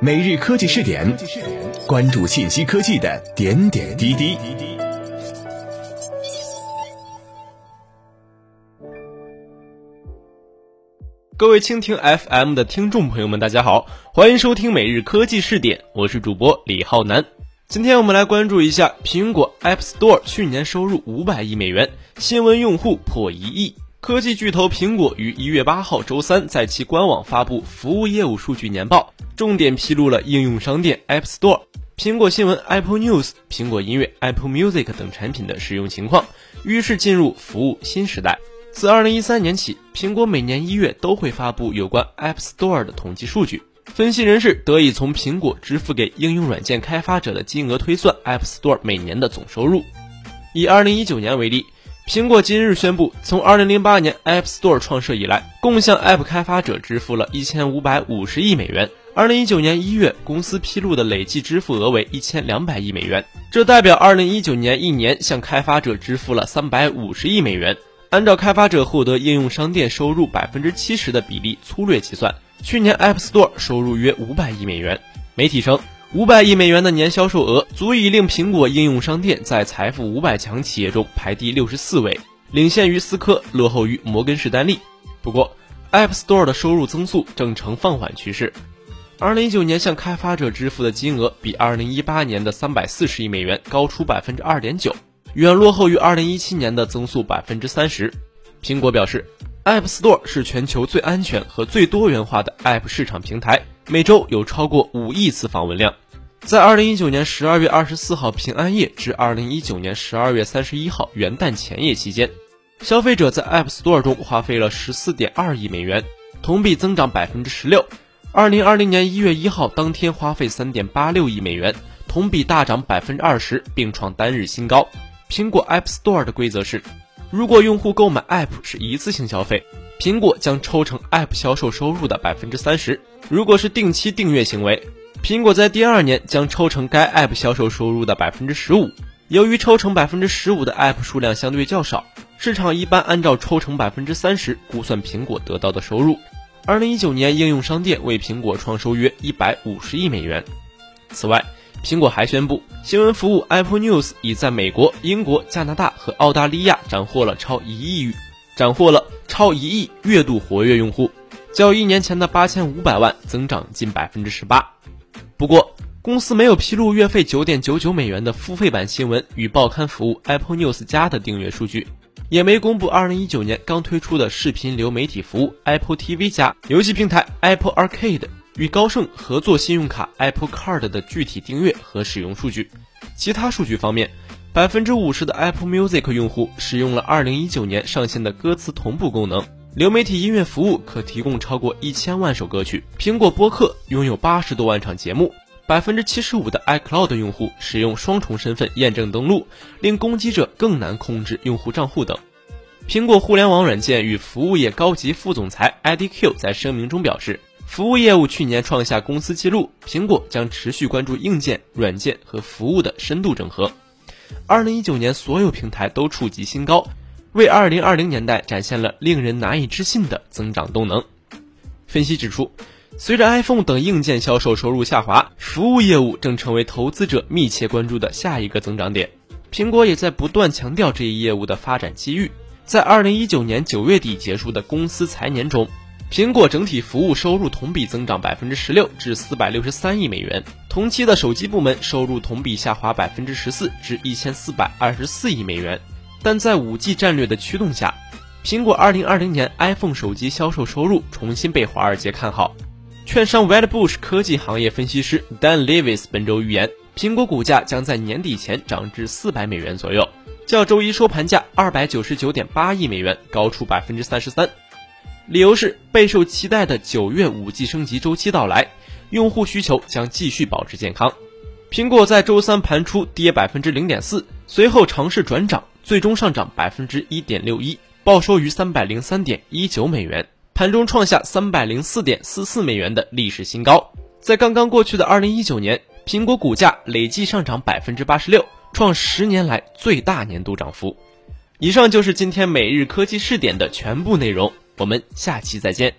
每日科技试点，关注信息科技的点点滴滴。各位蜻蜓 FM 的听众朋友们，大家好，欢迎收听每日科技试点，我是主播李浩南。今天我们来关注一下苹果 App Store 去年收入五百亿美元，新闻用户破一亿。科技巨头苹果于一月八号周三在其官网发布服务业务数据年报，重点披露了应用商店 App Store、苹果新闻 Apple News、苹果音乐 Apple Music 等产品的使用情况，预示进入服务新时代。自二零一三年起，苹果每年一月都会发布有关 App Store 的统计数据。分析人士得以从苹果支付给应用软件开发者的金额推算 App Store 每年的总收入。以二零一九年为例，苹果今日宣布，从二零零八年 App Store 创设以来，共向 App 开发者支付了一千五百五十亿美元。二零一九年一月，公司披露的累计支付额为一千两百亿美元，这代表二零一九年一年向开发者支付了三百五十亿美元。按照开发者获得应用商店收入百分之七十的比例粗略计算，去年 App Store 收入约五百亿美元。媒体称，五百亿美元的年销售额足以令苹果应用商店在财富五百强企业中排第六十四位，领先于思科，落后于摩根士丹利。不过，App Store 的收入增速正呈放缓趋势。二零一九年向开发者支付的金额比二零一八年的三百四十亿美元高出百分之二点九。远落后于二零一七年的增速百分之三十。苹果表示，App Store 是全球最安全和最多元化的 App 市场平台，每周有超过五亿次访问量。在二零一九年十二月二十四号平安夜至二零一九年十二月三十一号元旦前夜期间，消费者在 App Store 中花费了十四点二亿美元，同比增长百分之十六。二零二零年一月一号当天花费三点八六亿美元，同比大涨百分之二十，并创单日新高。苹果 App Store 的规则是，如果用户购买 App 是一次性消费，苹果将抽成 App 销售收入的百分之三十；如果是定期订阅行为，苹果在第二年将抽成该 App 销售收入的百分之十五。由于抽成百分之十五的 App 数量相对较少，市场一般按照抽成百分之三十估算苹果得到的收入。二零一九年应用商店为苹果创收约一百五十亿美元。此外，苹果还宣布，新闻服务 Apple News 已在美国、英国、加拿大和澳大利亚斩获了超一亿斩获了超一亿月度活跃用户，较一年前的八千五百万增长近百分之十八。不过，公司没有披露月费九点九九美元的付费版新闻与报刊服务 Apple News 加的订阅数据，也没公布二零一九年刚推出的视频流媒体服务 Apple TV 加游戏平台 Apple Arcade。与高盛合作信用卡 Apple Card 的具体订阅和使用数据。其他数据方面，百分之五十的 Apple Music 用户使用了二零一九年上线的歌词同步功能。流媒体音乐服务可提供超过一千万首歌曲。苹果播客拥有八十多万场节目。百分之七十五的 iCloud 用户使用双重身份验证登录，令攻击者更难控制用户账户等。苹果互联网软件与服务业高级副总裁 IDQ 在声明中表示。服务业务去年创下公司纪录，苹果将持续关注硬件、软件和服务的深度整合。二零一九年，所有平台都触及新高，为二零二零年代展现了令人难以置信的增长动能。分析指出，随着 iPhone 等硬件销售收入下滑，服务业务正成为投资者密切关注的下一个增长点。苹果也在不断强调这一业务的发展机遇。在二零一九年九月底结束的公司财年中。苹果整体服务收入同比增长百分之十六，至四百六十三亿美元。同期的手机部门收入同比下滑百分之十四，至一千四百二十四亿美元。但在五 G 战略的驱动下，苹果二零二零年 iPhone 手机销售收入重新被华尔街看好。券商 Wedbush 科技行业分析师 Dan Lewis 本周预言，苹果股价将在年底前涨至四百美元左右，较周一收盘价二百九十九点八亿美元高出百分之三十三。理由是备受期待的九月五 G 升级周期到来，用户需求将继续保持健康。苹果在周三盘出跌百分之零点四，随后尝试转涨，最终上涨百分之一点六一，报收于三百零三点一九美元，盘中创下三百零四点四四美元的历史新高。在刚刚过去的二零一九年，苹果股价累计上涨百分之八十六，创十年来最大年度涨幅。以上就是今天每日科技试点的全部内容。我们下期再见。